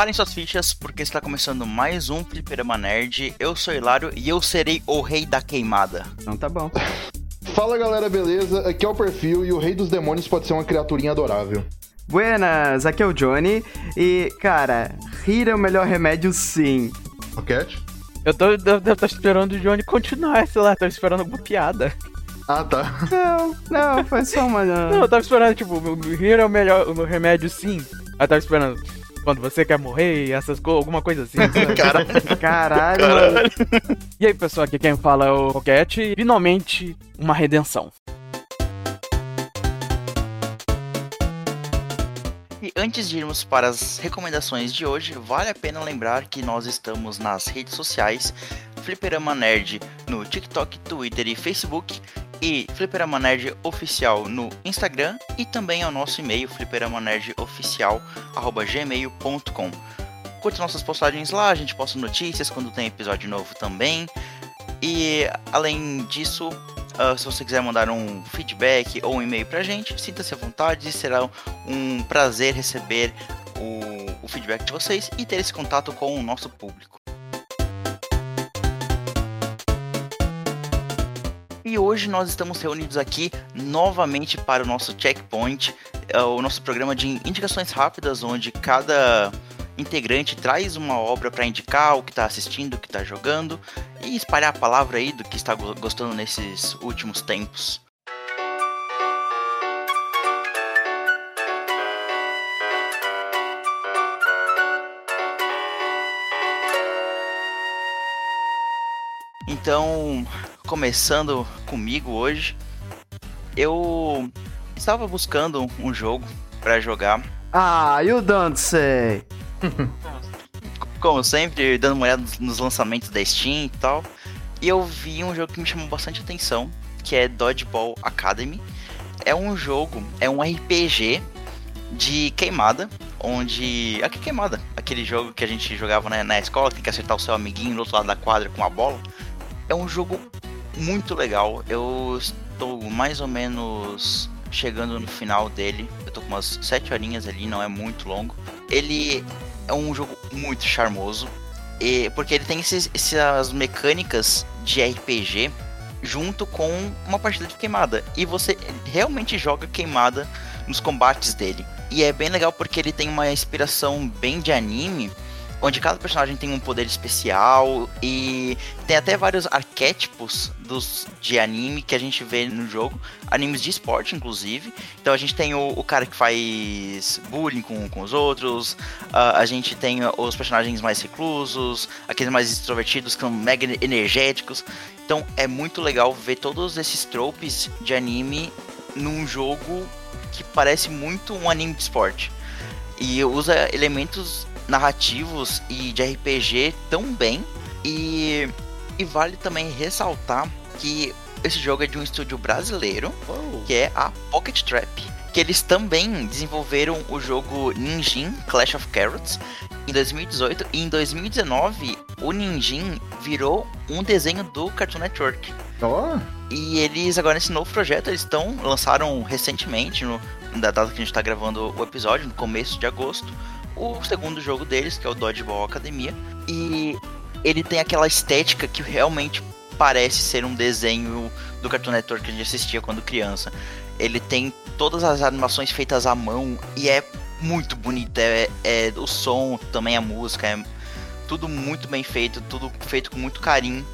Preparem suas fichas, porque está começando mais um Fliperama Nerd. Eu sou Hilário e eu serei o rei da queimada. Então tá bom. Fala galera, beleza? Aqui é o perfil e o rei dos demônios pode ser uma criaturinha adorável. Buenas, aqui é o Johnny e, cara, rir é o melhor remédio sim. Roquete? Eu tô, eu, eu tô esperando o Johnny continuar, sei lá, tô esperando alguma piada. Ah, tá. Não, não, foi só uma... Não, eu tava esperando, tipo, rir é o melhor o remédio sim. Eu tava esperando quando você quer morrer e essas coisas, alguma coisa assim. sabe? Caralho. Caralho. E aí, pessoal, aqui quem fala é o Roquete e finalmente uma redenção. E antes de irmos para as recomendações de hoje, vale a pena lembrar que nós estamos nas redes sociais Fliperama Nerd no TikTok, Twitter e Facebook e Fliperama Nerd Oficial no Instagram e também ao nosso e-mail fliperamanerd.oficial@gmail.com. Curte nossas postagens lá, a gente posta notícias quando tem episódio novo também. E além disso, ah, se você quiser mandar um feedback ou um e-mail pra gente, sinta-se à vontade, será um prazer receber o, o feedback de vocês e ter esse contato com o nosso público. E hoje nós estamos reunidos aqui novamente para o nosso Checkpoint, é o nosso programa de indicações rápidas, onde cada integrante traz uma obra para indicar o que está assistindo, o que está jogando e espalhar a palavra aí do que está go- gostando nesses últimos tempos. Então, começando comigo hoje, eu estava buscando um jogo para jogar Ah, you don't say. como sempre, dando uma olhada nos- lançamentos da Steam e tal. E eu vi um jogo que me chamou bastante atenção, que é Dodgeball Academy. É um jogo, é um RPG de queimada, onde. Aqui queimada, aquele jogo que a gente jogava né, na escola, tem que acertar o seu amiguinho do outro lado da quadra com a bola. É um jogo muito legal. Eu estou mais ou menos chegando no final dele. Eu tô com umas 7 horinhas ali, não é muito longo. Ele é um jogo muito charmoso. E, porque ele tem esses, essas mecânicas de RPG junto com uma partida de queimada. E você realmente joga queimada nos combates dele. E é bem legal porque ele tem uma inspiração bem de anime, onde cada personagem tem um poder especial e tem até vários arquétipos dos de anime que a gente vê no jogo, animes de esporte inclusive. Então a gente tem o, o cara que faz bullying com, com os outros, a, a gente tem os personagens mais reclusos, aqueles mais extrovertidos que são mega energéticos. Então é muito legal ver todos esses tropes de anime num jogo que parece muito um anime de esporte. E usa elementos narrativos e de RPG tão bem. E, e vale também ressaltar que esse jogo é de um estúdio brasileiro, que é a Pocket Trap. Que eles também desenvolveram o jogo Ninjin Clash of Carrots em 2018 e em 2019 o Ninjin virou um desenho do Cartoon Network. Ó, E eles agora nesse novo projeto eles estão lançaram recentemente no da data que a gente está gravando o episódio no começo de agosto o segundo jogo deles que é o Dodgeball Academia e ele tem aquela estética que realmente parece ser um desenho do Cartoon Network que a gente assistia quando criança. Ele tem todas as animações feitas à mão e é muito bonito. É, é o som, também a música, é tudo muito bem feito, tudo feito com muito carinho.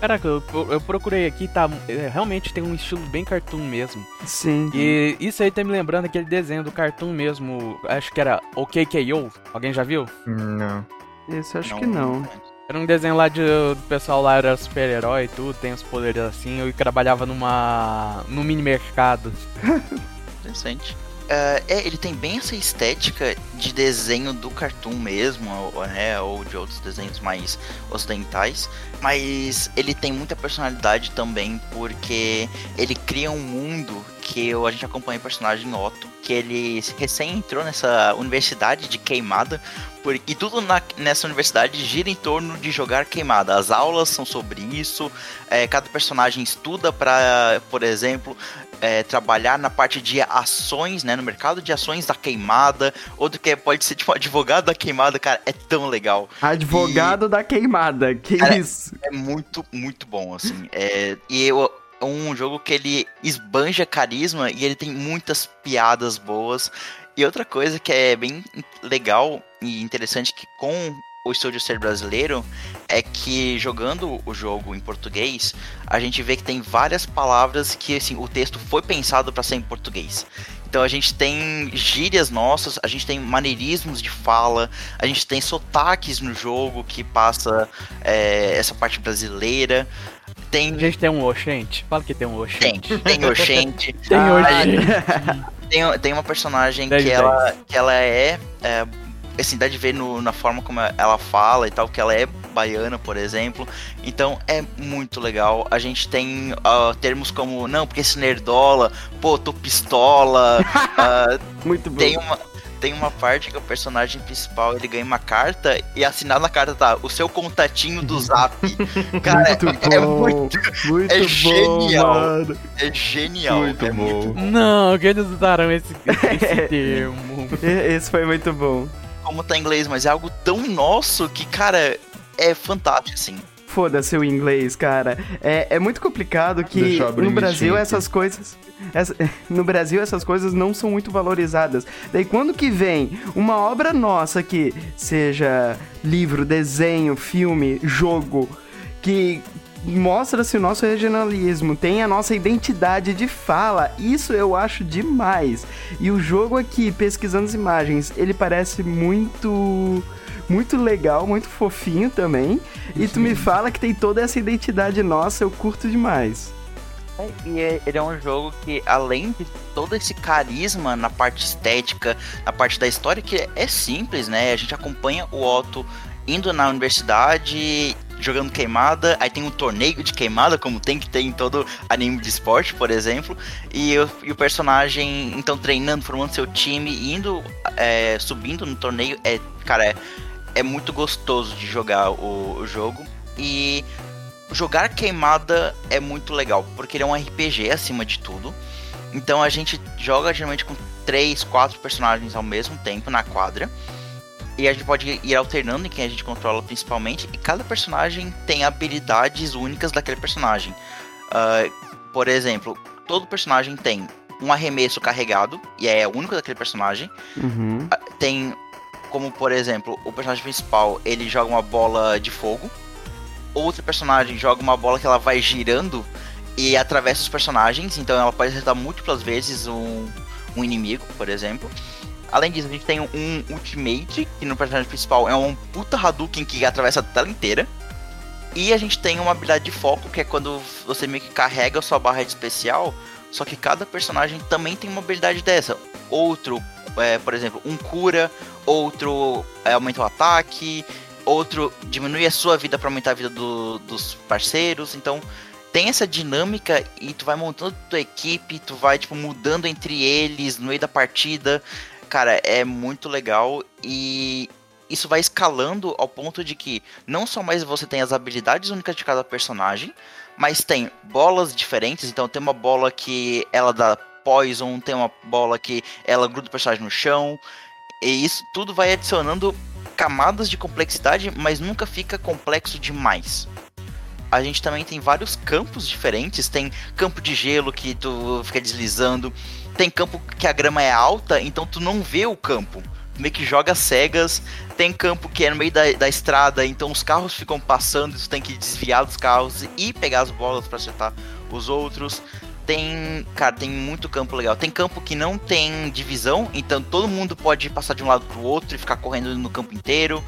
Caraca, eu, eu procurei aqui, tá? é, Realmente tem um estilo bem cartoon mesmo. Sim. E isso aí tá me lembrando aquele desenho do cartoon mesmo. Acho que era OKKO. Alguém já viu? não. Isso acho que não. Era um desenho lá de do pessoal lá era super-herói e tudo, tem os poderes assim. Eu trabalhava numa. no mini mercado. Interessante. É, é, ele tem bem essa estética de desenho do cartoon mesmo, ou, né, ou de outros desenhos mais ocidentais, mas ele tem muita personalidade também, porque ele cria um mundo que a gente acompanha o personagem Otto, que ele recém entrou nessa universidade de queimada, por, e tudo na- nessa universidade gira em torno de jogar queimada. As aulas são sobre isso, é, cada personagem estuda para, por exemplo, é, trabalhar na parte de ações, né? No mercado de ações da queimada. Outro que é, pode ser tipo advogado da queimada, cara, é tão legal. Advogado e... da queimada, que cara, isso? É muito, muito bom, assim. É, e eu, é um jogo que ele esbanja carisma e ele tem muitas piadas boas. E outra coisa que é bem legal e interessante que com o estúdio ser brasileiro é que jogando o jogo em português, a gente vê que tem várias palavras que assim, o texto foi pensado para ser em português. Então a gente tem gírias nossas, a gente tem maneirismos de fala, a gente tem sotaques no jogo que passa é, essa parte brasileira. Tem... A gente tem um oxente? Fala que tem um oxente. Tem, tem oxente. tem oxente. tem, tem uma personagem que ela, que ela é, é assim, dá de ver no, na forma como ela fala e tal, que ela é baiana, por exemplo. Então é muito legal. A gente tem uh, termos como, não, porque esse nerdola, pô, tô pistola. uh, muito bom. Tem uma, tem uma parte que o personagem principal ele ganha uma carta e assinado na carta tá o seu contatinho do zap. Cara, muito é, é bom, muito, muito é bom, genial. Mano. É genial. Muito é bom. Muito... Não, que eles usaram esse, esse termo. Esse foi muito bom como tá em inglês, mas é algo tão nosso que, cara, é fantástico, assim. Foda-se o inglês, cara. É, é muito complicado que no Brasil essas coisas. Essa, no Brasil essas coisas não são muito valorizadas. Daí quando que vem uma obra nossa que seja livro, desenho, filme, jogo, que mostra-se o nosso regionalismo, tem a nossa identidade de fala. Isso eu acho demais. E o jogo aqui, pesquisando as imagens, ele parece muito muito legal, muito fofinho também. E tu me fala que tem toda essa identidade nossa, eu curto demais. É, e é, ele é um jogo que, além de todo esse carisma na parte estética, na parte da história, que é simples, né? A gente acompanha o Otto indo na universidade jogando queimada, aí tem um torneio de queimada, como tem que ter em todo anime de esporte, por exemplo, e, eu, e o personagem, então, treinando, formando seu time, indo, é, subindo no torneio, é, cara, é, é muito gostoso de jogar o, o jogo, e jogar queimada é muito legal, porque ele é um RPG acima de tudo, então a gente joga geralmente com três, quatro personagens ao mesmo tempo na quadra, e a gente pode ir alternando em quem a gente controla principalmente. E cada personagem tem habilidades únicas daquele personagem. Uh, por exemplo, todo personagem tem um arremesso carregado, e é único daquele personagem. Uhum. Uh, tem, como por exemplo, o personagem principal ele joga uma bola de fogo. Outro personagem joga uma bola que ela vai girando e atravessa os personagens, então ela pode acertar múltiplas vezes um, um inimigo, por exemplo. Além disso, a gente tem um Ultimate, que no personagem principal é um puta Hadouken que atravessa a tela inteira. E a gente tem uma habilidade de foco, que é quando você meio que carrega a sua barra de especial, só que cada personagem também tem uma habilidade dessa. Outro, é, por exemplo, um cura, outro é, aumenta o ataque, outro diminui a sua vida para aumentar a vida do, dos parceiros. Então tem essa dinâmica e tu vai montando tua equipe, tu vai tipo mudando entre eles no meio da partida cara, é muito legal e isso vai escalando ao ponto de que não só mais você tem as habilidades únicas de cada personagem, mas tem bolas diferentes. Então tem uma bola que ela dá poison, tem uma bola que ela gruda o personagem no chão. E isso tudo vai adicionando camadas de complexidade, mas nunca fica complexo demais. A gente também tem vários campos diferentes. Tem campo de gelo que tu fica deslizando tem campo que a grama é alta, então tu não vê o campo. Tu meio que joga cegas. Tem campo que é no meio da, da estrada, então os carros ficam passando, tu tem que desviar dos carros e pegar as bolas para acertar os outros. Tem, cara, tem muito campo legal. Tem campo que não tem divisão, então todo mundo pode passar de um lado pro outro e ficar correndo no campo inteiro.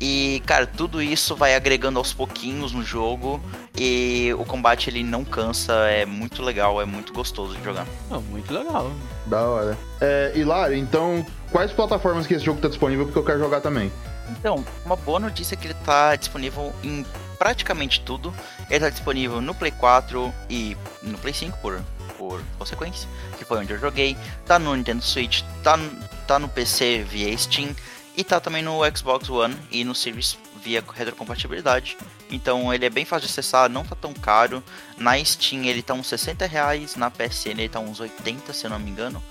E, cara, tudo isso vai agregando aos pouquinhos no jogo. E o combate ele não cansa, é muito legal, é muito gostoso de jogar. Oh, muito legal. Da hora. É, Hilário, então, quais plataformas que esse jogo tá disponível? Porque eu quero jogar também. Então, uma boa notícia é que ele tá disponível em praticamente tudo. Ele tá disponível no Play 4 e no Play 5 por, por consequência, que foi onde eu joguei. Tá no Nintendo Switch, tá, tá no PC via Steam e tá também no Xbox One e no Series via retrocompatibilidade. Então ele é bem fácil de acessar, não tá tão caro. Na Steam ele tá uns 60 reais, na PSN ele tá uns 80, se eu não me engano.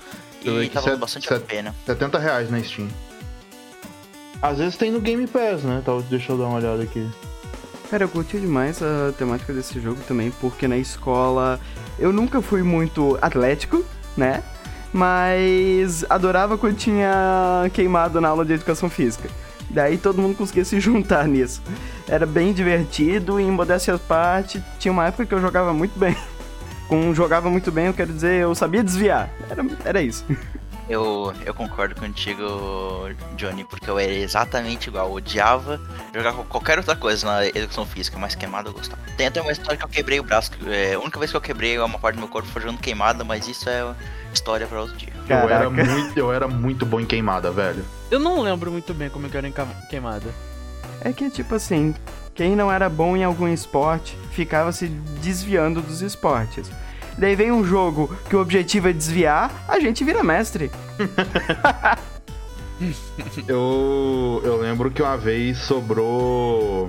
E tá valendo bastante a pena. 70 reais na Steam. Às vezes tem no Game Pass, né? Então, deixa eu dar uma olhada aqui. Cara, eu curti demais a temática desse jogo também, porque na escola eu nunca fui muito atlético, né? Mas adorava quando tinha queimado na aula de educação física. Daí todo mundo conseguia se juntar nisso. Era bem divertido e, em modéstia à parte, tinha uma época que eu jogava muito bem. Com jogava muito bem, eu quero dizer, eu sabia desviar. Era, era isso. Eu, eu concordo contigo, Johnny, porque eu era exatamente igual. Eu odiava jogar qualquer outra coisa na educação física, mas queimada eu gostava. Tem até uma história que eu quebrei o braço. É, a única vez que eu quebrei uma parte do meu corpo foi jogando queimada, mas isso é história para outro dia. Eu era, muito, eu era muito bom em queimada, velho. Eu não lembro muito bem como eu era em queimada. É que, tipo assim, quem não era bom em algum esporte ficava se desviando dos esportes daí vem um jogo que o objetivo é desviar, a gente vira mestre. eu, eu lembro que uma vez sobrou.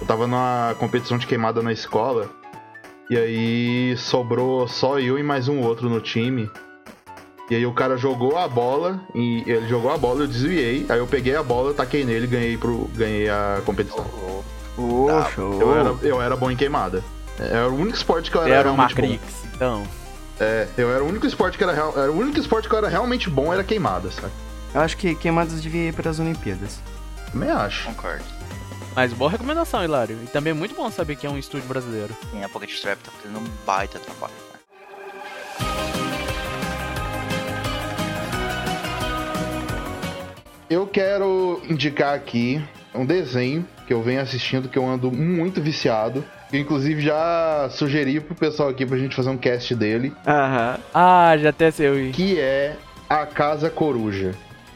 Eu tava numa competição de queimada na escola. E aí sobrou só eu e mais um outro no time. E aí o cara jogou a bola, e ele jogou a bola, eu desviei, aí eu peguei a bola, taquei nele e ganhei, pro, ganhei a competição. Oh, tá, eu, era, eu era bom em queimada. Era o único esporte que eu era, era realmente bom. Então. É, eu era o único esporte que era, real, era o único esporte que eu era realmente bom era queimada, sabe? Eu acho que queimadas devia ir para as Olimpíadas. Também acho. Concordo. Mas boa recomendação, Hilário. E também é muito bom saber que é um estúdio brasileiro. Sim, a Pocket Strap tá fazendo um baita trabalho. Né? Eu quero indicar aqui um desenho que eu venho assistindo que eu ando muito viciado inclusive, já sugeri pro pessoal aqui pra gente fazer um cast dele. Aham. Ah, já até sei. Que é A Casa Coruja.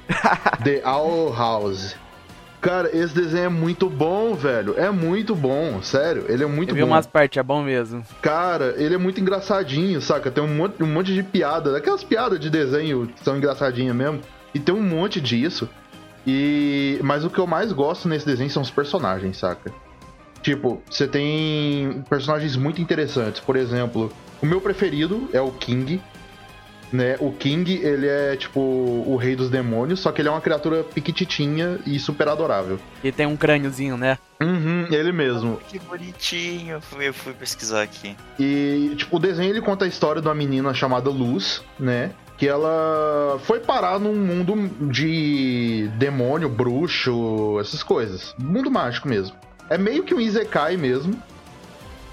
The Owl House. Cara, esse desenho é muito bom, velho. É muito bom, sério. Ele é muito Eu vi bom. umas partes, é bom mesmo. Cara, ele é muito engraçadinho, saca? Tem um monte, um monte de piada. Aquelas piadas de desenho que são engraçadinhas mesmo. E tem um monte disso. E. Mas o que eu mais gosto nesse desenho são os personagens, saca? Tipo, você tem personagens muito interessantes. Por exemplo, o meu preferido é o King. Né? O King, ele é tipo o rei dos demônios, só que ele é uma criatura piquititinha e super adorável. E tem um crâniozinho, né? Uhum, ele mesmo. Que bonitinho, eu fui, eu fui pesquisar aqui. E, tipo, o desenho ele conta a história de uma menina chamada Luz, né? que ela foi parar num mundo de demônio, bruxo, essas coisas. Mundo mágico mesmo. É meio que um Isekai mesmo.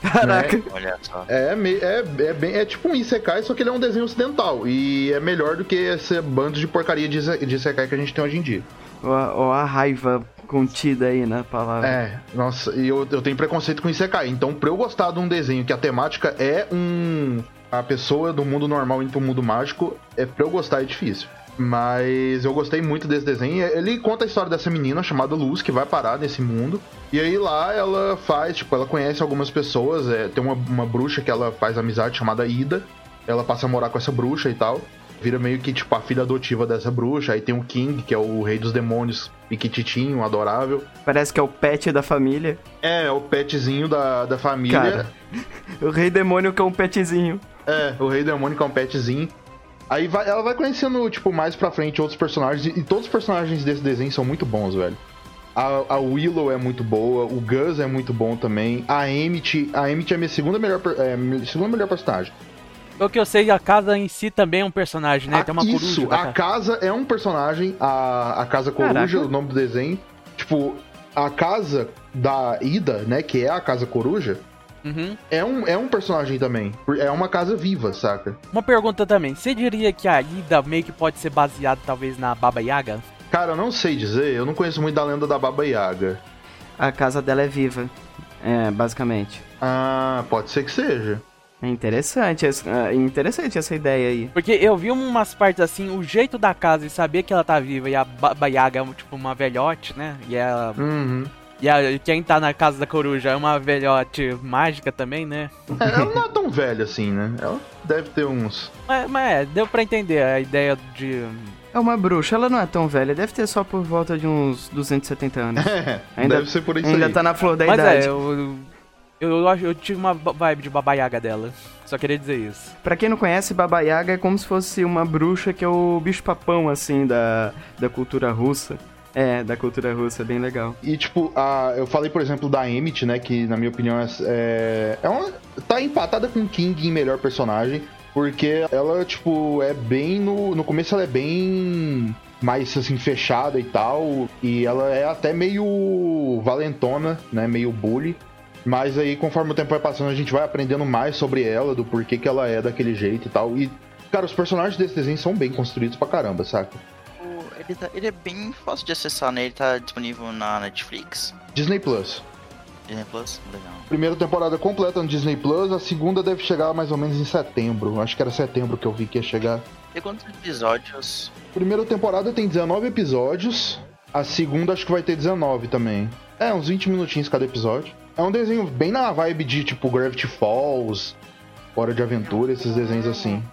Caraca. Né? Olha só. É, é, é, bem, é tipo um Isekai, só que ele é um desenho ocidental. E é melhor do que esse bando de porcaria de, de Isekai que a gente tem hoje em dia. Ó, a raiva contida aí na palavra. É, nossa, e eu, eu tenho preconceito com Isekai. Então, pra eu gostar de um desenho que a temática é um. A pessoa do mundo normal indo pro mundo mágico, é pra eu gostar é difícil. Mas eu gostei muito desse desenho. Ele conta a história dessa menina chamada Luz, que vai parar nesse mundo. E aí lá ela faz, tipo, ela conhece algumas pessoas. É, tem uma, uma bruxa que ela faz amizade chamada Ida. Ela passa a morar com essa bruxa e tal. Vira meio que, tipo, a filha adotiva dessa bruxa. Aí tem o King, que é o rei dos demônios, piquititinho, adorável. Parece que é o pet da família. É, é o petzinho da, da família. Cara, o rei demônio que é um petzinho. É, o rei demônio que é um petzinho. Aí vai, ela vai conhecendo, tipo, mais pra frente outros personagens. E, todos os personagens desse desenho são muito bons, velho. A, a, Willow é muito boa, o Gus é muito bom também. A Emmett, a Emmett é minha segunda melhor, é, segunda melhor personagem. O que eu sei, a casa em si também é um personagem, né? A, Tem uma isso, coruja. a casa é um personagem, a, a casa coruja, Caraca. o nome do desenho. Tipo, a casa da Ida, né, que é a casa coruja, Uhum. É, um, é um personagem também. É uma casa viva, saca? Uma pergunta também. Você diria que a Ida meio que pode ser baseada talvez na Baba Yaga? Cara, eu não sei dizer. Eu não conheço muito da lenda da Baba Yaga. A casa dela é viva. É, basicamente. Ah, pode ser que seja. É interessante, é interessante essa ideia aí. Porque eu vi umas partes assim, o jeito da casa e saber que ela tá viva e a Baba Yaga é tipo uma velhote, né? E ela uhum. E a, quem tá na casa da coruja é uma velhote mágica também, né? É, ela não é tão velha assim, né? Ela deve ter uns. Mas, mas é, deu pra entender a ideia de. É uma bruxa, ela não é tão velha, deve ter só por volta de uns 270 anos. É, ainda, deve ser por isso Ainda aí. tá na flor da Mas idade. é, eu, eu, eu, eu tive uma vibe de Baba Yaga dela. Só queria dizer isso. Pra quem não conhece, Baba Yaga é como se fosse uma bruxa que é o bicho-papão, assim, da, da cultura russa. É, da cultura russa, bem legal. E, tipo, a, eu falei, por exemplo, da Emmett, né? Que, na minha opinião, é, é uma, tá empatada com King em melhor personagem. Porque ela, tipo, é bem no... No começo ela é bem mais, assim, fechada e tal. E ela é até meio valentona, né? Meio bully. Mas aí, conforme o tempo vai passando, a gente vai aprendendo mais sobre ela, do porquê que ela é daquele jeito e tal. E, cara, os personagens desse desenho são bem construídos pra caramba, saca? Ele, tá, ele é bem fácil de acessar, né? Ele tá disponível na Netflix. Disney Plus. Disney Plus, legal. Primeira temporada completa no Disney Plus, a segunda deve chegar mais ou menos em setembro. Acho que era setembro que eu vi que ia chegar. E quantos episódios? Primeira temporada tem 19 episódios, a segunda acho que vai ter 19 também. É, uns 20 minutinhos cada episódio. É um desenho bem na vibe de tipo Gravity Falls, Hora de Aventura, esses desenhos assim.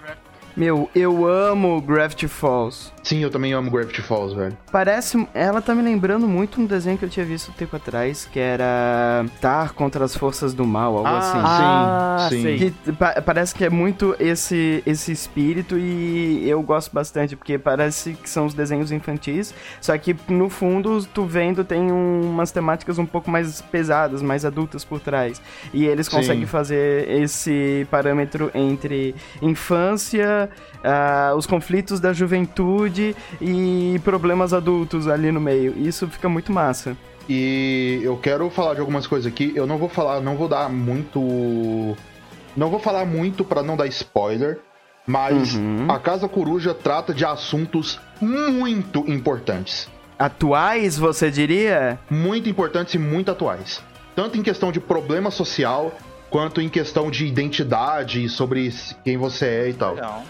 Meu, eu amo Gravity Falls. Sim, eu também amo Gravity Falls, velho. Parece. Ela tá me lembrando muito um desenho que eu tinha visto um tempo atrás, que era Tar contra as Forças do Mal, algo Ah, assim. Ah, sim, sim. Que pa- parece que é muito esse, esse espírito e eu gosto bastante, porque parece que são os desenhos infantis, só que no fundo, tu vendo, tem um- umas temáticas um pouco mais pesadas, mais adultas por trás. E eles Sim. conseguem fazer esse parâmetro entre infância, ah, os conflitos da juventude e problemas adultos ali no meio. Isso fica muito massa. E eu quero falar de algumas coisas aqui. Eu não vou falar, não vou dar muito. Não vou falar muito pra não dar spoiler. Mas Uhum. a Casa Coruja trata de assuntos muito importantes. Atuais, você diria? Muito importantes e muito atuais. Tanto em questão de problema social, quanto em questão de identidade, sobre quem você é e tal. Legal.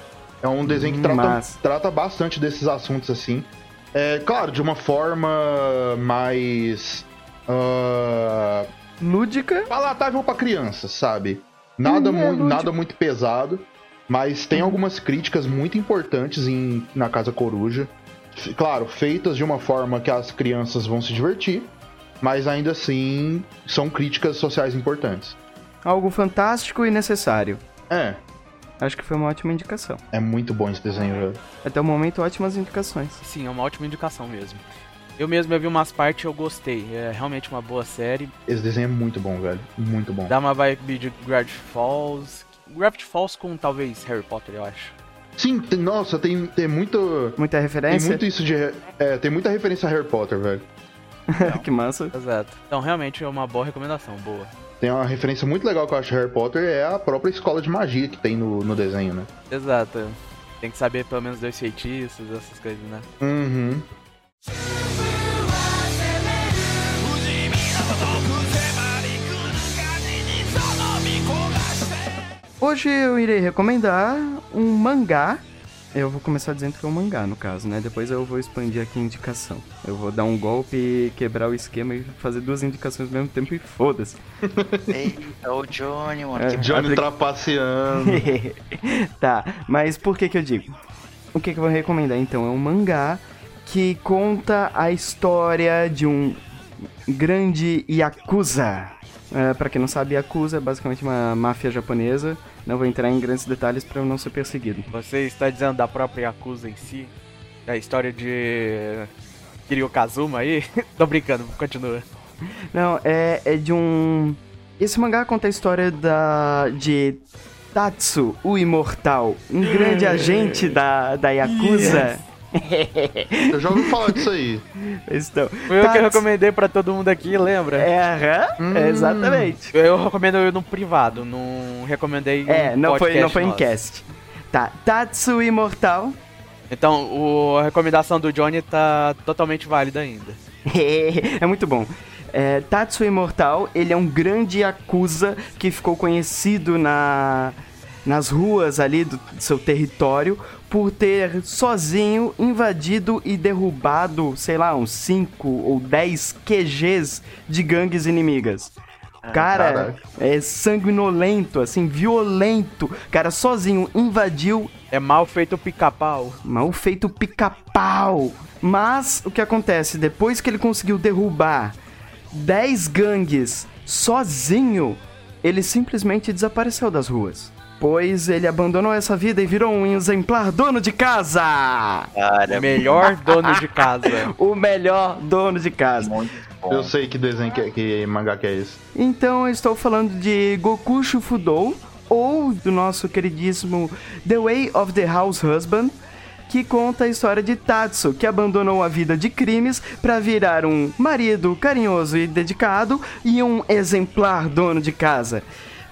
É um desenho que trata, trata bastante desses assuntos assim. É, claro, de uma forma mais. ah, Lúdica. palatável pra criança, sabe? Nada, Hum, é mu- nada muito pesado, mas tem algumas críticas muito importantes em, na Casa Coruja. Claro, feitas de uma forma que as crianças vão se divertir, mas ainda assim são críticas sociais importantes. Algo fantástico e necessário. É, Acho que foi uma ótima indicação. é muito bom esse desenho, velho. Até o momento, ótimas indicações. Sim, é uma ótima indicação mesmo. Eu mesmo eu vi umas partes e eu gostei. É realmente uma boa série. Esse desenho é muito bom, velho. Muito bom. Dá uma vibe de Gravity Falls. Gravity Falls com talvez Harry Potter, eu acho. Sim, tem- nossa, tem, tem muito. Muita Tem referência? muito isso de. É, tem muita referência a Harry Potter, velho. que massa. Exato. Então realmente é uma boa recomendação, boa. Tem uma referência muito legal que eu acho de Harry Potter, é a própria escola de magia que tem no, no desenho, né? Exato. Tem que saber pelo menos dois feitiços, essas coisas, né? Uhum. Hoje eu irei recomendar um mangá. Eu vou começar dizendo que é um mangá, no caso, né? Depois eu vou expandir aqui a indicação. Eu vou dar um golpe quebrar o esquema e fazer duas indicações ao mesmo tempo e foda-se. Eita, o Johnny, mano. É, Johnny Apli- trapaceando. tá, mas por que que eu digo? O que que eu vou recomendar então? É um mangá que conta a história de um grande Yakuza. É, pra quem não sabe, Yakuza é basicamente uma máfia japonesa. Não vou entrar em grandes detalhes pra eu não ser perseguido. Você está dizendo da própria Yakuza em si? Da história de Kiryu Kazuma aí? Tô brincando, continua. Não, é, é de um. Esse mangá conta a história da de Tatsu, o Imortal, um grande agente da, da Yakuza. Eu já ouvi falar disso aí. Então, Foi eu que Tatsu- recomendei pra todo mundo aqui, lembra? É, aham, é, exatamente. Eu recomendo no privado, não recomendei É, em não foi, não foi em cast. Tá, Tatsu Imortal. Então, o- a recomendação do Johnny tá totalmente válida ainda. é muito bom. É, Tatsu Imortal, ele é um grande Yakuza que ficou conhecido na, nas ruas ali do seu território por ter sozinho invadido e derrubado, sei lá, uns 5 ou 10 QGs de gangues inimigas. cara Caraca. é sanguinolento, assim, violento. Cara, sozinho invadiu. É mal feito pica-pau. Mal feito pica-pau. Mas o que acontece? Depois que ele conseguiu derrubar 10 gangues sozinho, ele simplesmente desapareceu das ruas. Pois ele abandonou essa vida e virou um exemplar dono de casa. Cara, o melhor dono de casa. o melhor dono de casa. Eu sei que desenho que, que mangá que é esse. Então eu estou falando de Goku Shufudou ou do nosso queridíssimo The Way of the House Husband, que conta a história de Tatsu, que abandonou a vida de crimes para virar um marido carinhoso e dedicado e um exemplar dono de casa.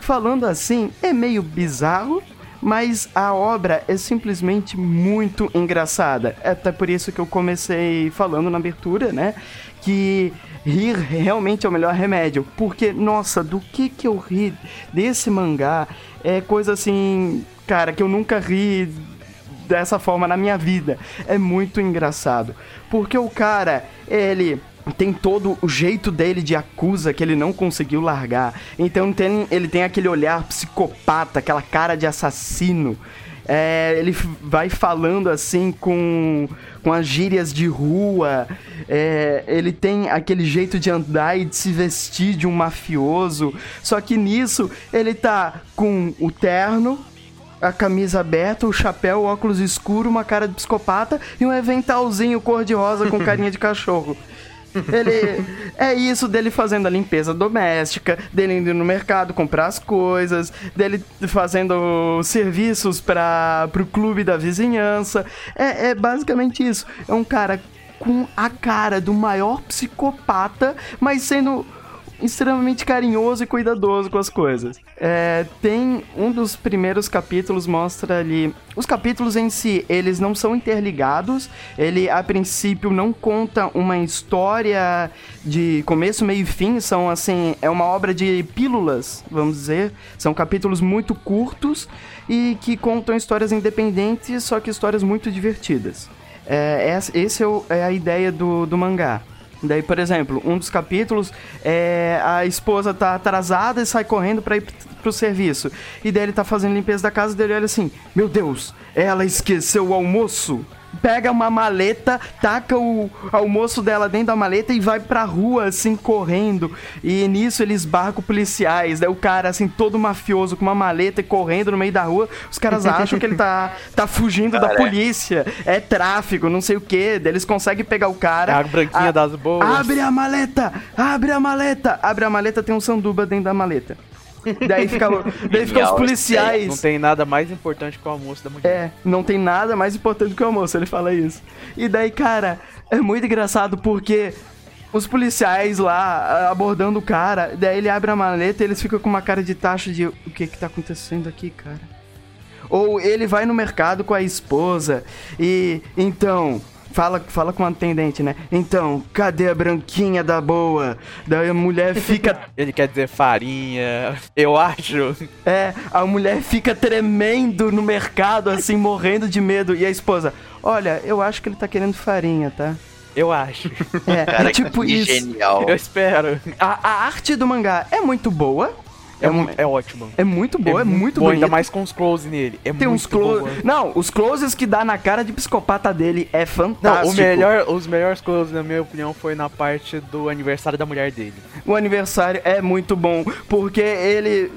Falando assim, é meio bizarro, mas a obra é simplesmente muito engraçada. É até por isso que eu comecei falando na abertura, né? Que rir realmente é o melhor remédio. Porque, nossa, do que que eu ri desse mangá é coisa assim, cara, que eu nunca ri dessa forma na minha vida. É muito engraçado. Porque o cara, ele tem todo o jeito dele de acusa que ele não conseguiu largar. Então tem, ele tem aquele olhar psicopata, aquela cara de assassino. É, ele vai falando assim com, com as gírias de rua. É, ele tem aquele jeito de andar e de se vestir de um mafioso. Só que nisso ele tá com o terno, a camisa aberta, o chapéu, o óculos escuro, uma cara de psicopata e um eventalzinho cor-de-rosa com carinha de cachorro. Ele é isso dele fazendo a limpeza doméstica, dele indo no mercado comprar as coisas, dele fazendo serviços para pro clube da vizinhança. É, é basicamente isso. É um cara com a cara do maior psicopata, mas sendo extremamente carinhoso e cuidadoso com as coisas. É, tem um dos primeiros capítulos mostra ali. Os capítulos em si, eles não são interligados. Ele, a princípio, não conta uma história de começo, meio e fim. São assim, é uma obra de pílulas, vamos dizer. São capítulos muito curtos e que contam histórias independentes, só que histórias muito divertidas. É, essa é, é a ideia do, do mangá. Daí, por exemplo, um dos capítulos é a esposa tá atrasada e sai correndo para ir pro serviço. E daí ele tá fazendo limpeza da casa dele olha assim: Meu Deus, ela esqueceu o almoço pega uma maleta, taca o almoço dela dentro da maleta e vai pra rua, assim, correndo. E nisso eles barcam policiais. Daí o cara, assim, todo mafioso com uma maleta e correndo no meio da rua. Os caras acham que ele tá, tá fugindo cara, da polícia. É tráfico, não sei o que. Daí eles conseguem pegar o cara. É a branquinha a, das boas. Abre a maleta! Abre a maleta! Abre a maleta, tem um sanduba dentro da maleta. Daí fica, daí fica os policiais. Não tem nada mais importante que o almoço da mulher. É, não tem nada mais importante que o almoço, ele fala isso. E daí, cara, é muito engraçado porque os policiais lá abordando o cara, daí ele abre a maleta e eles ficam com uma cara de taxa de o que que tá acontecendo aqui, cara? Ou ele vai no mercado com a esposa e então fala, fala com o atendente, né? Então, cadê a branquinha da boa? Daí a mulher fica. Ele quer dizer farinha, eu acho. É, a mulher fica tremendo no mercado, assim, morrendo de medo. E a esposa, olha, eu acho que ele tá querendo farinha, tá? Eu acho. É, Cara, é tipo isso. Genial. Eu espero. A, a arte do mangá é muito boa. É, é, é ótimo. É muito boa, é, é muito boa. Ainda mais com os close nele. É Tem uns close. Não, os closes que dá na cara de psicopata dele é fantástico. Não, o melhor, os melhores closes, na minha opinião, foi na parte do aniversário da mulher dele. O aniversário é muito bom, porque ele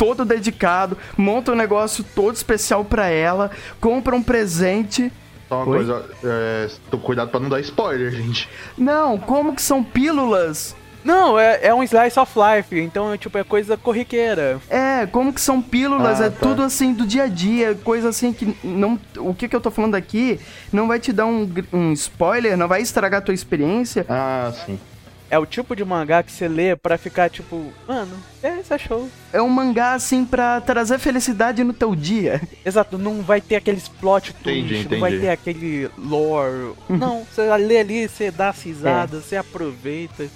todo dedicado, monta um negócio todo especial para ela, compra um presente. Só uma Oi? coisa, é, cuidado para não dar spoiler, gente. Não, como que são pílulas não, é, é um slice of life, então tipo, é coisa corriqueira. É, como que são pílulas, ah, é tá. tudo assim do dia a dia, coisa assim que não. O que, que eu tô falando aqui não vai te dar um, um spoiler, não vai estragar a tua experiência. Ah, sim. É o tipo de mangá que você lê para ficar tipo, mano, é, isso é show. É um mangá assim pra trazer felicidade no teu dia. Exato, não vai ter aqueles plot twist, não vai ter aquele lore. Não, você lê ali, você dá risada, é. você aproveita.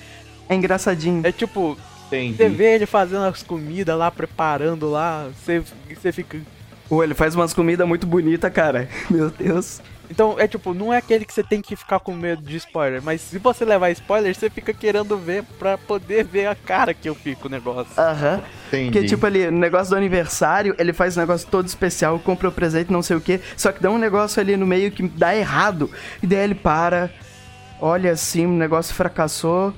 É engraçadinho. É tipo, Entendi. você vê ele fazendo as comidas lá, preparando lá, você, você fica. Pô, ele faz umas comidas muito bonitas, cara. Meu Deus. Então, é tipo, não é aquele que você tem que ficar com medo de spoiler, mas se você levar spoiler, você fica querendo ver pra poder ver a cara que eu fico o negócio. Aham. Uhum. Porque, tipo, ali, no negócio do aniversário, ele faz um negócio todo especial, compra o presente, não sei o que, só que dá um negócio ali no meio que dá errado. E daí ele para, olha assim, o negócio fracassou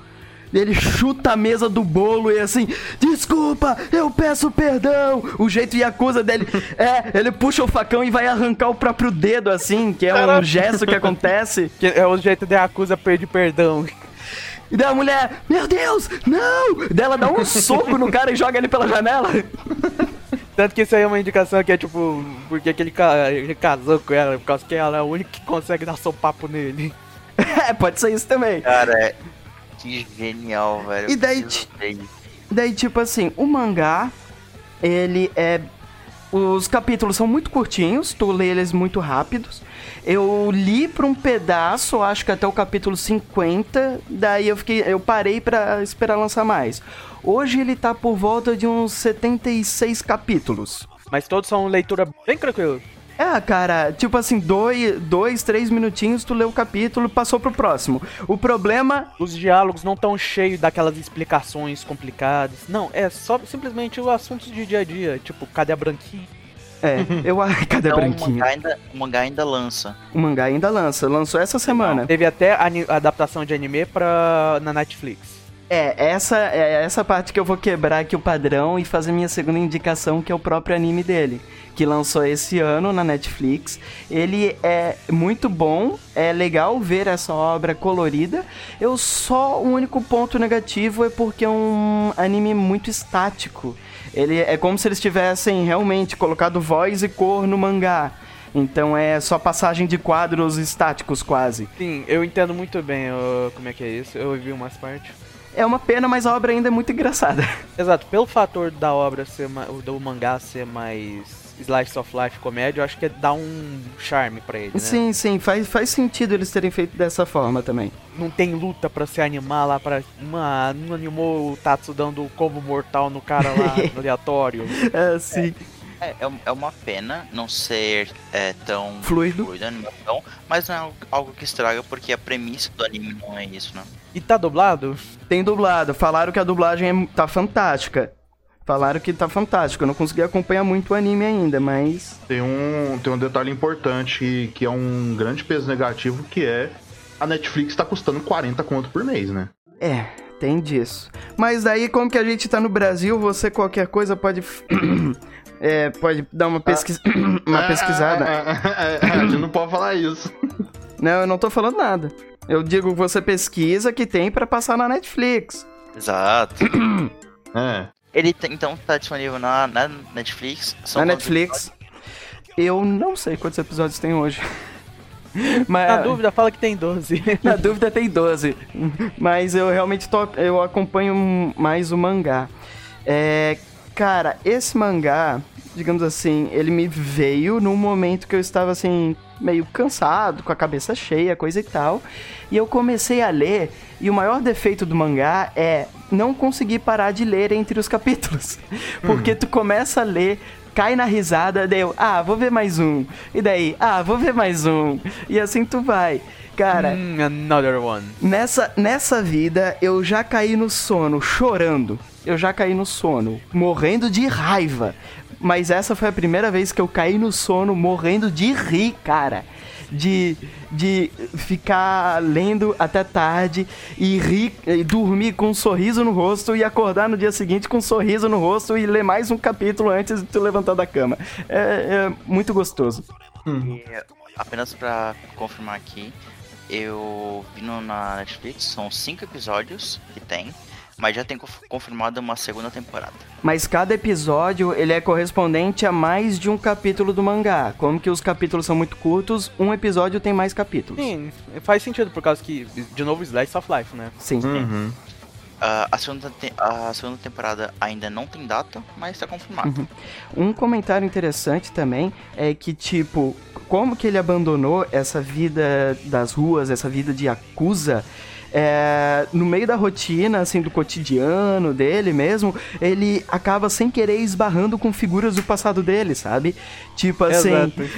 ele chuta a mesa do bolo e assim, desculpa, eu peço perdão. O jeito Yakuza dele é, ele puxa o facão e vai arrancar o próprio dedo, assim, que é um gesto que acontece. Que é o jeito de Yakuza pedir perdão. E daí a mulher, meu Deus, não! E daí ela dá um soco no cara e joga ele pela janela. Tanto que isso aí é uma indicação que é tipo, porque aquele cara ele casou com ela, por causa que ela é a única que consegue dar papo nele. É, pode ser isso também. Cara, é, que genial, velho. E daí, daí, tipo assim, o mangá, ele é. Os capítulos são muito curtinhos, tu lê eles muito rápidos. Eu li por um pedaço, acho que até o capítulo 50, daí eu fiquei, eu parei para esperar lançar mais. Hoje ele tá por volta de uns 76 capítulos. Mas todos são leitura bem tranquila. É, cara, tipo assim, dois, dois, três minutinhos, tu leu o capítulo passou pro próximo. O problema. Os diálogos não tão cheios daquelas explicações complicadas. Não, é só simplesmente o assunto de dia a dia. Tipo, cadê a branquinha? É, eu cadê então, a branquinha? O mangá, ainda, o mangá ainda lança. O mangá ainda lança, lançou essa semana. Não, teve até a adaptação de anime pra, na Netflix. É, essa é essa parte que eu vou quebrar aqui o padrão e fazer minha segunda indicação, que é o próprio anime dele que lançou esse ano na Netflix. Ele é muito bom, é legal ver essa obra colorida. Eu só o único ponto negativo é porque é um anime muito estático. Ele é como se eles tivessem realmente colocado voz e cor no mangá. Então é só passagem de quadros estáticos quase. Sim, eu entendo muito bem como é que é isso. Eu ouvi umas partes. É uma pena, mas a obra ainda é muito engraçada. Exato, pelo fator da obra ser do mangá ser mais slice of life comédia, eu acho que dá um charme para ele, né? Sim, sim, faz, faz sentido eles terem feito dessa forma também. Não tem luta para se animar lá para uma não animou o Tatsu dando como mortal no cara lá no aleatório. É, sim. É, é, é uma pena não ser é, tão fluido, fluido animação, mas não é algo que estraga porque a premissa do anime não é isso, né? E tá dublado? Tem dublado. Falaram que a dublagem é, tá fantástica. Falaram que tá fantástico. Eu não consegui acompanhar muito o anime ainda, mas. Tem um, tem um detalhe importante que é um grande peso negativo, que é a Netflix tá custando 40 conto por mês, né? É, tem disso. Mas daí, como que a gente tá no Brasil, você qualquer coisa pode. é, pode dar uma, pesquisa... uma ah, pesquisada. Ah, ah, a gente não pode falar isso. Não, eu não tô falando nada. Eu digo você pesquisa que tem para passar na Netflix. Exato. é. Ele então tá disponível na, na Netflix. São na Netflix. Eu não sei quantos episódios tem hoje. Mas, na dúvida, fala que tem 12. na dúvida, tem 12. Mas eu realmente tô, eu acompanho mais o mangá. É, cara, esse mangá, digamos assim, ele me veio num momento que eu estava assim, meio cansado, com a cabeça cheia, coisa e tal. E eu comecei a ler, e o maior defeito do mangá é não conseguir parar de ler entre os capítulos. Porque uhum. tu começa a ler, cai na risada, deu, ah, vou ver mais um. E daí, ah, vou ver mais um. E assim tu vai. Cara, mm, another one. Nessa, nessa vida eu já caí no sono chorando. Eu já caí no sono, morrendo de raiva. Mas essa foi a primeira vez que eu caí no sono morrendo de rir, cara de, de ficar lendo até tarde e rir e dormir com um sorriso no rosto e acordar no dia seguinte com um sorriso no rosto e ler mais um capítulo antes de tu levantar da cama. É, é muito gostoso. Hum. apenas para confirmar aqui, eu vi no, na Netflix, são cinco episódios que tem mas já tem confirmado uma segunda temporada. Mas cada episódio ele é correspondente a mais de um capítulo do mangá. Como que os capítulos são muito curtos, um episódio tem mais capítulos. Sim, faz sentido por causa que de novo Slice of Life, né? Sim. Uhum. Uh, a, segunda a segunda temporada ainda não tem data, mas está confirmado. Uhum. Um comentário interessante também é que, tipo, como que ele abandonou essa vida das ruas, essa vida de acusa é, no meio da rotina, assim, do cotidiano dele mesmo, ele acaba sem querer esbarrando com figuras do passado dele, sabe? Tipo assim,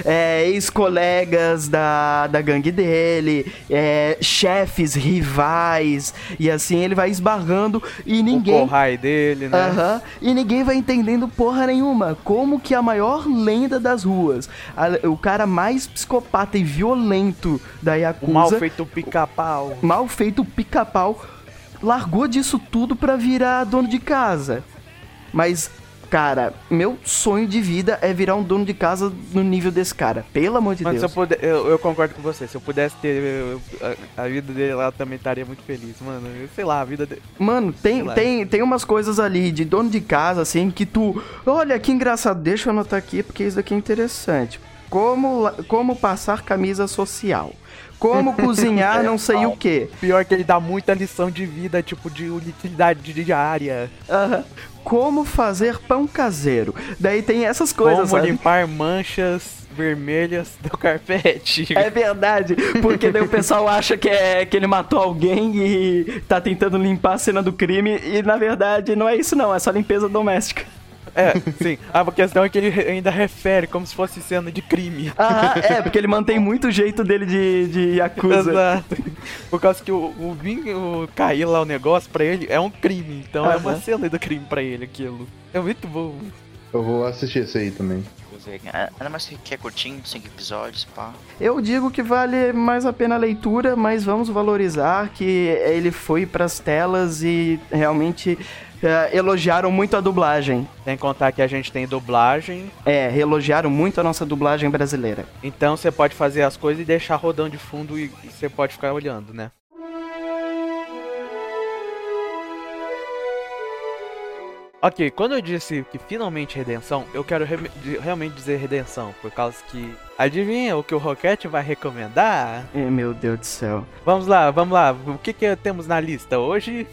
é, ex-colegas da, da gangue dele, é, chefes, rivais, e assim ele vai esbarrando e ninguém. O dele, né? Uh -huh, e ninguém vai entendendo porra nenhuma. Como que a maior lenda das ruas, a, o cara mais psicopata e violento da Yakuza. O mal feito pica-pau. Mal feito pica-pau largou disso tudo pra virar dono de casa. Mas Cara, meu sonho de vida é virar um dono de casa no nível desse cara. Pelo amor de Deus. Se eu, puder, eu, eu, concordo com você. Se eu pudesse ter. Eu, a, a, vida dele lá também estaria muito feliz, mano. Sei lá, a vida dele. Mano, tem, tem, tem umas coisas ali de dono de casa, assim, que tu. Olha que engraçado. Deixa eu anotar aqui porque isso aqui é interessante. Como, como passar camisa social. Como cozinhar não sei o que. Pior que ele dá muita lição de vida, tipo, de utilidade diária. Aham. Como fazer pão caseiro. Daí tem essas coisas, Como sabe? limpar manchas vermelhas do carpete. É verdade, porque daí o pessoal acha que, é, que ele matou alguém e tá tentando limpar a cena do crime, e na verdade não é isso não, é só limpeza doméstica. É, sim. A questão é que ele ainda refere como se fosse cena de crime. Ah, é, porque ele mantém muito o jeito dele de, de Yakuza. Exato. Por causa que o, o vinho cair lá o negócio pra ele é um crime. Então é uma cena do crime pra ele aquilo. É muito bom. Eu vou assistir esse aí também. Ainda mais que é curtinho, 5 episódios, pá. Eu digo que vale mais a pena a leitura, mas vamos valorizar que ele foi pras telas e realmente é, elogiaram muito a dublagem. Sem contar que a gente tem dublagem. É, elogiaram muito a nossa dublagem brasileira. Então você pode fazer as coisas e deixar rodando de fundo e você pode ficar olhando, né? Ok, quando eu disse que finalmente redenção, eu quero re realmente dizer redenção, por causa que. Adivinha o que o Rocket vai recomendar? meu Deus do céu. Vamos lá, vamos lá. O que, que temos na lista hoje?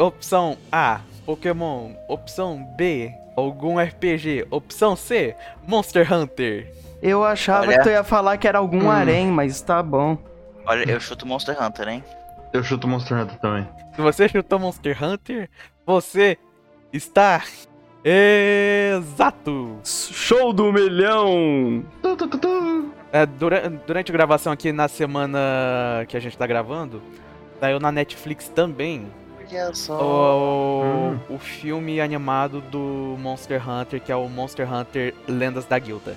Opção A, Pokémon. Opção B, algum RPG. Opção C, Monster Hunter. Eu achava Olha... que tu ia falar que era algum hum. harém, mas tá bom. Olha, eu chuto Monster Hunter, hein? Eu chuto Monster Hunter também. Se você chutou Monster Hunter, você está exato. Show do milhão. É, durante, durante a gravação aqui na semana que a gente tá gravando, saiu na Netflix também o, hum. o filme animado do Monster Hunter, que é o Monster Hunter Lendas da Guilda.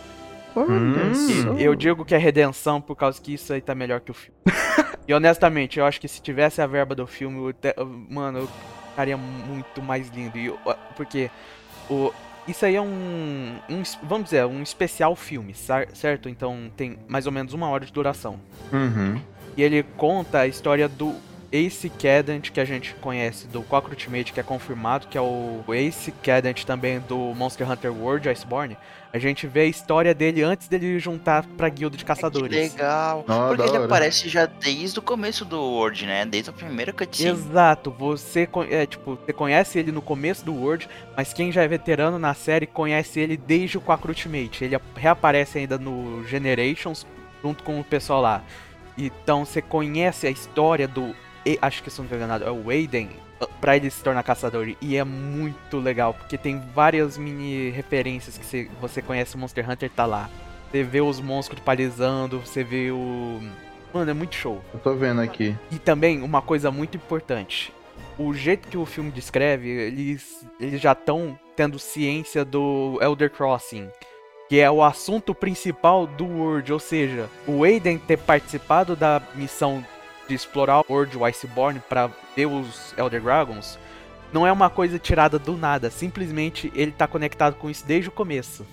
Hum. Eu digo que é redenção por causa que isso aí tá melhor que o filme. e honestamente, eu acho que se tivesse a verba do filme, eu, mano, eu ficaria muito mais lindo. E, porque o, isso aí é um, um, Vamos dizer, um especial filme, certo? Então tem mais ou menos uma hora de duração. Uhum. E ele conta a história do Ace Cadent, que a gente conhece do Quack Ultimate, que é confirmado, que é o Ace Cadent também do Monster Hunter World Iceborne. A gente vê a história dele antes dele juntar pra guilda de caçadores. Que legal. Oh, Porque ele aparece já desde o começo do World, né? Desde a primeira cutscene. Exato. Você, é, tipo, você conhece ele no começo do World, mas quem já é veterano na série conhece ele desde o Quack Ultimate. Ele reaparece ainda no Generations, junto com o pessoal lá. Então você conhece a história do acho que se não me engano, é o Aiden, pra ele se tornar caçador. E é muito legal, porque tem várias mini referências que você, você conhece o Monster Hunter, tá lá. Você vê os monstros palizando, você vê o. Mano, é muito show. Eu tô vendo aqui. E também, uma coisa muito importante. O jeito que o filme descreve, eles, eles já estão tendo ciência do Elder Crossing que é o assunto principal do World, ou seja, o Aiden ter participado da missão de explorar o World Iceborne para ver os Elder Dragons, não é uma coisa tirada do nada. Simplesmente ele tá conectado com isso desde o começo.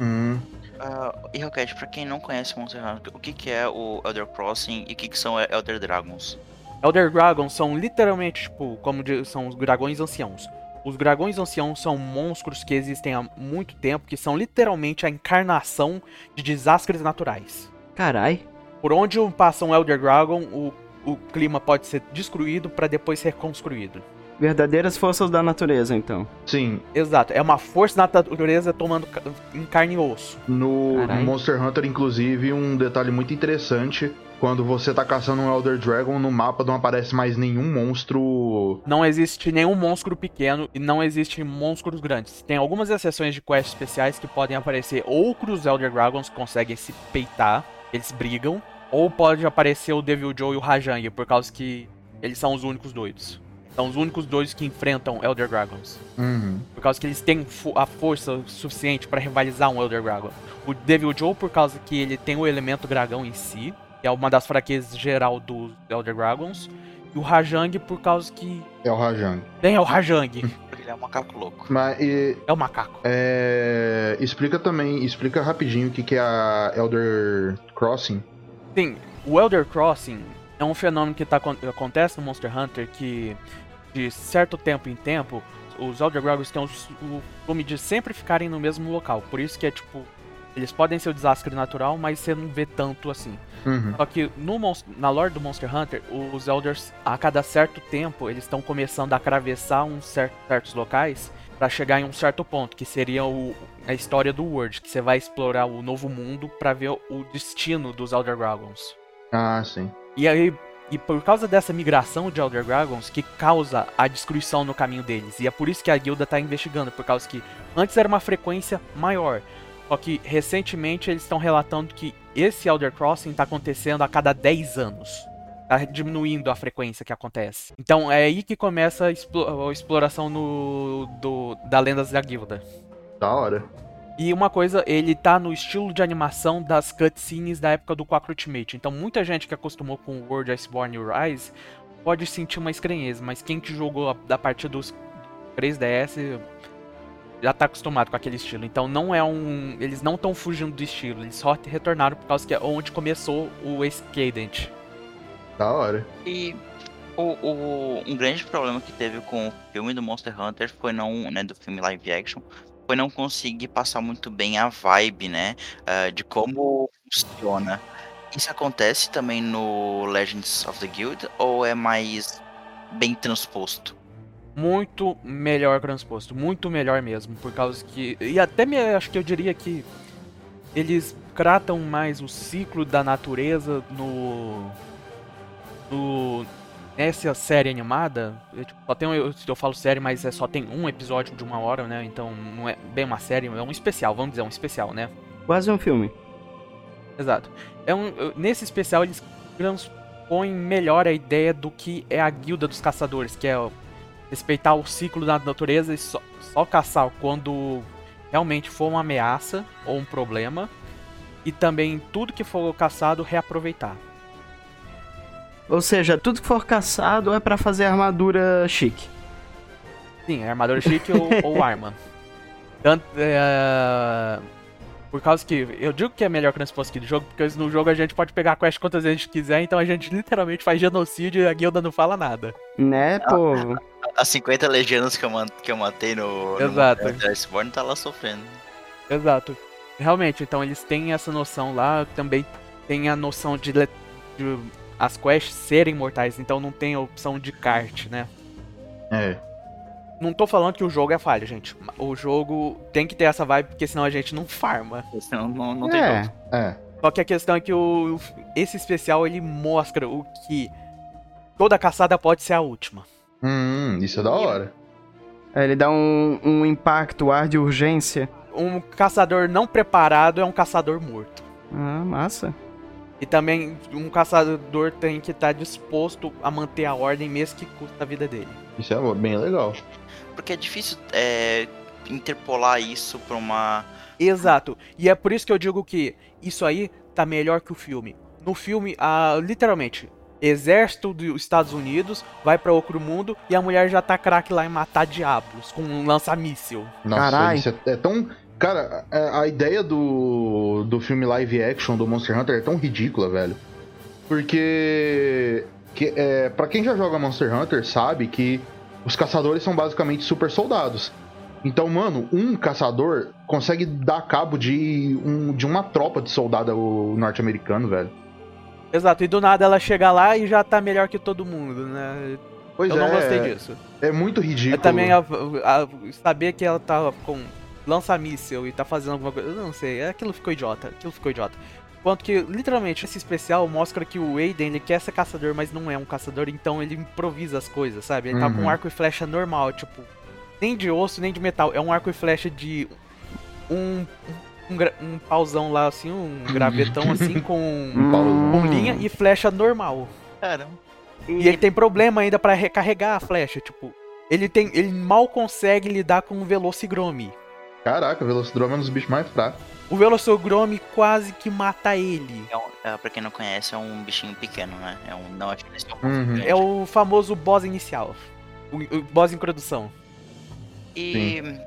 Hum. Uh, e Rocket, pra quem não conhece Monster Hunter, o que, que é o Elder Crossing e o que, que são Elder Dragons? Elder Dragons são literalmente, tipo, como são os dragões anciãos. Os dragões anciãos são monstros que existem há muito tempo, que são literalmente a encarnação de desastres naturais. Carai. Por onde passa um Elder Dragon, o o clima pode ser destruído para depois ser reconstruído. Verdadeiras forças da natureza, então. Sim. Exato. É uma força da natureza tomando em carne e osso. No, no Monster Hunter, inclusive, um detalhe muito interessante quando você tá caçando um Elder Dragon, no mapa não aparece mais nenhum monstro. Não existe nenhum monstro pequeno e não existe monstros grandes. Tem algumas exceções de quests especiais que podem aparecer outros Elder Dragons que conseguem se peitar, eles brigam, ou pode aparecer o Devil Joe e o Rajang, por causa que eles são os únicos doidos. São os únicos dois que enfrentam Elder Dragons. Uhum. Por causa que eles têm a força suficiente para rivalizar um Elder Dragon. O Devil Joe, por causa que ele tem o elemento dragão em si, que é uma das fraquezas geral dos Elder Dragons. E o Rajang, por causa que. É o Rajang. Bem, é o Rajang. Ele é um macaco louco. Mas, e, é o macaco. É, explica também, explica rapidinho o que, que é a Elder Crossing. Sim, o Elder Crossing é um fenômeno que tá, acontece no Monster Hunter que de certo tempo em tempo, os Elder Dragons têm o costume de sempre ficarem no mesmo local. Por isso que é tipo. Eles podem ser o um desastre natural, mas você não vê tanto assim. Uhum. Só que no, na lore do Monster Hunter, os Elders, a cada certo tempo, eles estão começando a atravessar uns certos, certos locais para chegar em um certo ponto, que seria o, a história do World, que você vai explorar o novo mundo para ver o destino dos Elder Dragons. Ah, sim. E aí, e por causa dessa migração de Elder Dragons que causa a destruição no caminho deles. E é por isso que a guilda está investigando, por causa que antes era uma frequência maior. Só que recentemente eles estão relatando que esse Elder Crossing está acontecendo a cada 10 anos. Tá diminuindo a frequência que acontece. Então é aí que começa a, exploração no, do, da Lendas da Guilda. Da hora. E uma coisa, ele tá no estilo de animação das cutscenes da época do Quack Ultimate. Então muita gente que acostumou com World Iceborne e Rise pode sentir uma estranheza, mas quem que jogou da partir dos 3DS já tá acostumado com aquele estilo. Então não é um. Eles não estão fugindo do estilo, eles só retornaram por causa que é onde começou o Ace Cadent. Da hora. E o, o, um grande problema que teve com o filme do Monster Hunter foi não, né, do filme live action, foi não conseguir passar muito bem a vibe, né? Uh, de como funciona. Isso acontece também no Legends of the Guild ou é mais bem transposto? Muito melhor transposto, muito melhor mesmo, por causa que. E até me, acho que eu diria que eles tratam mais o ciclo da natureza no. no essa série animada, eu, tipo, só tem eu, eu falo série, mas é, só tem um episódio de uma hora, né? Então não é bem uma série, é um especial, vamos dizer, um especial, né? Quase um filme. Exato. É um, nesse especial eles transpõem melhor a ideia do que é a guilda dos caçadores, que é respeitar o ciclo da natureza e só, só caçar quando realmente for uma ameaça ou um problema. E também tudo que for caçado reaproveitar. Ou seja, tudo que for caçado é para fazer armadura chique. Sim, é armadura chique ou, ou, arma. Tanto, é, por causa que eu digo que é melhor que nesse post do jogo, porque no jogo a gente pode pegar a quest quantas vezes a gente quiser, então a gente literalmente faz genocídio e a guilda não fala nada. Né, pô? As 50 legendas que eu, que eu matei no, Exato. no Iceborne tá lá sofrendo. Exato. Realmente, então eles têm essa noção lá, também tem a noção de, de as quests serem mortais, então não tem a opção de kart, né? É. Não tô falando que o jogo é falha, gente. O jogo tem que ter essa vibe, porque senão a gente não farma. Senão não, não tem é. É. Só que a questão é que o, esse especial ele mostra o que toda caçada pode ser a última. Hum, isso é da hora. É, ele dá um, um impacto, ar de urgência. Um caçador não preparado é um caçador morto. Ah, massa. E também um caçador tem que estar tá disposto a manter a ordem mesmo que custa a vida dele. Isso é bem legal. Porque é difícil é, interpolar isso pra uma. Exato. E é por isso que eu digo que isso aí tá melhor que o filme. No filme, a, literalmente, exército dos Estados Unidos vai para outro mundo e a mulher já tá craque lá em matar diabos com um lança-míssil. Nossa, Carai. isso é, é tão Cara, a, a, ideia do, do filme live action do Monster Hunter é tão ridícula, velho. Porque. Que, é, para quem já joga Monster Hunter sabe que os caçadores são basicamente super soldados. Então, mano, um caçador consegue dar cabo de, um, de uma tropa de soldado norte-americano, velho. Exato, e do nada ela chega lá e já tá melhor que todo mundo, né? Pois eu é, não gostei disso. É muito ridículo. Eu também a, a, saber que ela tava com lança míssel e tá fazendo alguma coisa. Eu não sei, aquilo ficou idiota. Aquilo ficou idiota. Quanto que, literalmente, esse especial mostra que o Aiden, ele quer ser caçador, mas não é um caçador, então ele improvisa as coisas, sabe? Ele uhum. tá com um uhum. arco e flecha normal, tipo, nem de osso, nem de metal. É um arco e flecha de um, um, um pauzão lá, assim, um gravetão, assim, com, com linha e flecha normal. Caramba. E ele tem problema ainda para recarregar a flecha, tipo, ele tem, ele mal consegue lidar com o Velocigrome. Caraca, o Velocidrome é um dos bichos mais fracos. O Velocigrome quase que mata ele. É, um, é, pra quem não conhece, é um bichinho pequeno, né? É um. Não, acho que é um uhum. É o famoso boss inicial. O, o boss introdução. E Sim.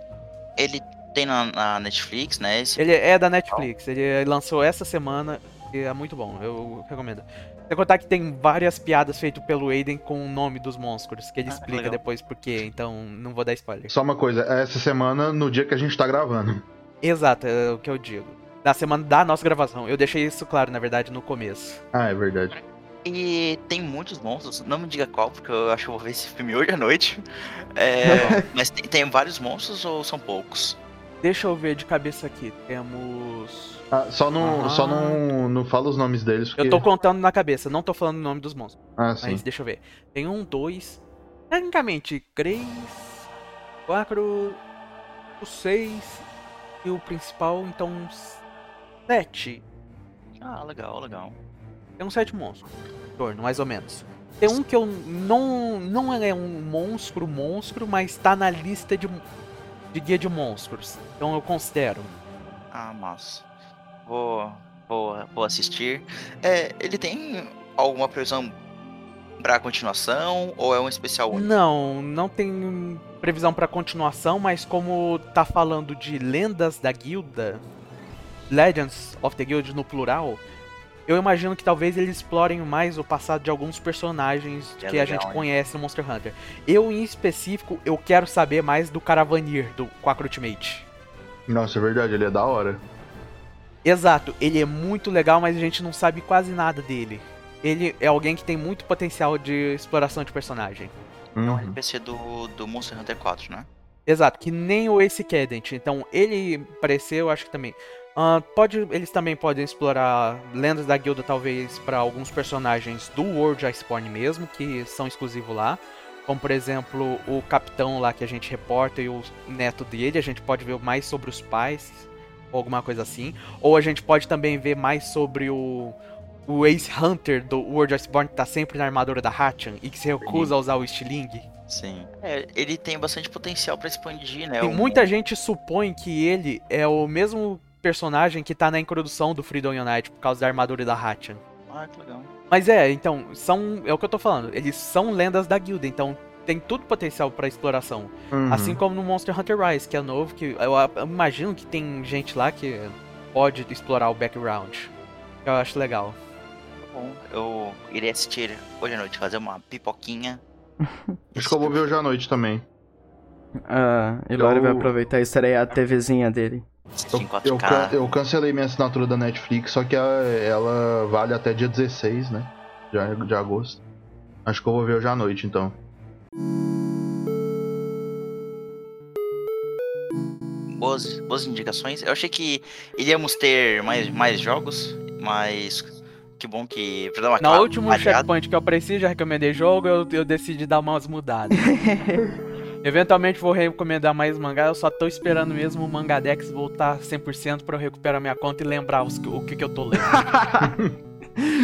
ele tem na, na, Netflix, né? Esse... Ele é da Netflix. Ele lançou essa semana e é muito bom. Eu recomendo. Sem contar que tem várias piadas feitas pelo Aiden com o nome dos monstros, que ele ah, explica depois por quê, então não vou dar spoiler. Só uma coisa, essa semana, no dia que a gente tá gravando. Exato, é o que eu digo. Na semana da nossa gravação. Eu deixei isso claro, na verdade, no começo. Ah, é verdade. E tem muitos monstros, não me diga qual, porque eu acho que eu vou ver esse filme hoje à noite. É, mas tem, tem vários monstros ou são poucos? Deixa eu ver de cabeça aqui. Temos. Ah, só não, ah. só não, não fala os nomes deles. Porque... Eu tô contando na cabeça, não tô falando o nome dos monstros. Ah, sim. Mas deixa eu ver. Tem um, dois. Tecnicamente, três. Quatro. Seis. E o principal, então. Sete. Ah, legal, legal. Tem uns sete monstros. Em torno, mais ou menos. Tem um que eu não. Não é um monstro, monstro, mas tá na lista de de guia de monstros. Então eu considero. Ah, massa. Vou, vou, vou assistir. É, ele tem alguma previsão para continuação ou é um especial único? Não, não tem previsão para continuação, mas como tá falando de lendas da guilda, Legends of the Guild no plural, eu imagino que talvez eles explorem mais o passado de alguns personagens é que legal, a gente hein? conhece no Monster Hunter. Eu, em específico, eu quero saber mais do Caravanir, do Quack Ultimate. Nossa, é verdade, ele é da hora. Exato, ele é muito legal, mas a gente não sabe quase nada dele. Ele é alguém que tem muito potencial de exploração de personagem. Uhum. É um NPC do, do Monster Hunter 4, né? Exato, que nem o Ace Cadent. Então, ele apareceu, acho que também. Uh, pode, eles também podem explorar lendas da guilda, talvez, para alguns personagens do World Iceborne mesmo, que são exclusivos lá. Como, por exemplo, o capitão lá que a gente reporta e o neto dele. A gente pode ver mais sobre os pais, ou alguma coisa assim. Ou a gente pode também ver mais sobre o, o Ace Hunter do World Iceborne, que tá sempre na armadura da Hatchan e que se recusa a usar o Stiling. Sim. É, ele tem bastante potencial para expandir, né? E muita gente supõe que ele é o mesmo personagem que tá na introdução do Freedom Unite por causa da armadura da Hatchan. Ah, que legal. Mas é, então, são. É o que eu tô falando. Eles são lendas da guilda, então tem tudo potencial para exploração. Uhum. Assim como no Monster Hunter Rise, que é novo, que eu, eu, imagino que tem gente lá que pode explorar o background. Eu acho legal. Tá bom, eu irei assistir hoje à noite, fazer uma pipoquinha. Acho que eu vou ver hoje à noite também. Ah, Hilari eu... vai aproveitar e estrear a TVzinha dele. Eu, eu, eu, cancelei minha assinatura da Netflix, só que ela, ela, vale até dia 16, né? De, de agosto. Acho que eu vou ver hoje à noite, então. Boas, boas indicações. Eu achei que iríamos ter mais, mais jogos, mas que bom que. Pra dar uma Na última checkpoint que eu preciso, já recomendei jogo, eu, eu decidi dar umas mudadas. Eventualmente vou recomendar mais mangá, eu só tô esperando mesmo o Mangadex voltar 100% para eu recuperar minha conta e lembrar os, o que, que eu tô lendo.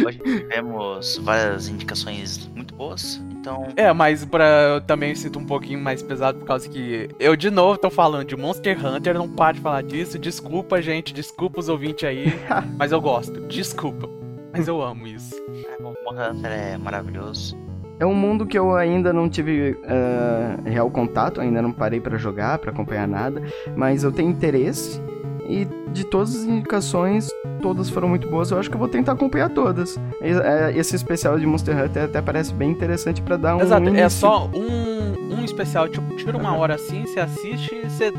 Hoje tivemos várias indicações muito boas, então... É, mas pra, eu também sinto um pouquinho mais pesado por causa que eu de novo tô falando de Monster Hunter, não paro de falar disso, desculpa gente, desculpa os ouvintes aí, mas eu gosto, desculpa, mas eu amo isso. É, Monster Hunter é maravilhoso. É um mundo que eu ainda não tive uh, real contato, ainda não parei para jogar, para acompanhar nada, mas eu tenho interesse e de todas as indicações, todas foram muito boas. Eu acho que eu vou tentar acompanhar todas. É, esse especial de Monster Hunter até parece bem interessante para dar um. Exato, é início. é só um, um especial, tipo, tira uma hora assim, você assiste e você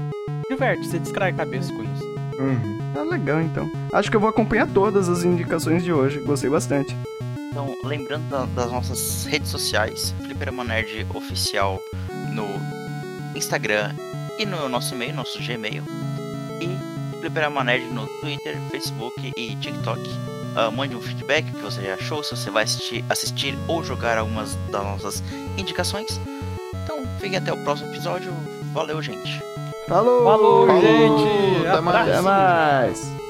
diverte, você distrai a cabeça com isso. Uhum. Tá legal então. Acho que eu vou acompanhar todas as indicações de hoje, gostei bastante. Então, lembrando da, das nossas redes sociais, Fliperama Nerd Oficial no Instagram e no nosso e-mail, nosso Gmail. E Fliperama Nerd no Twitter, Facebook e TikTok. Uh, mande um feedback que você já achou, se você vai assistir, assistir ou jogar algumas das nossas indicações. Então, fiquem até o próximo episódio. Valeu, gente. Falou! Falou, gente! Até mais! Até mais.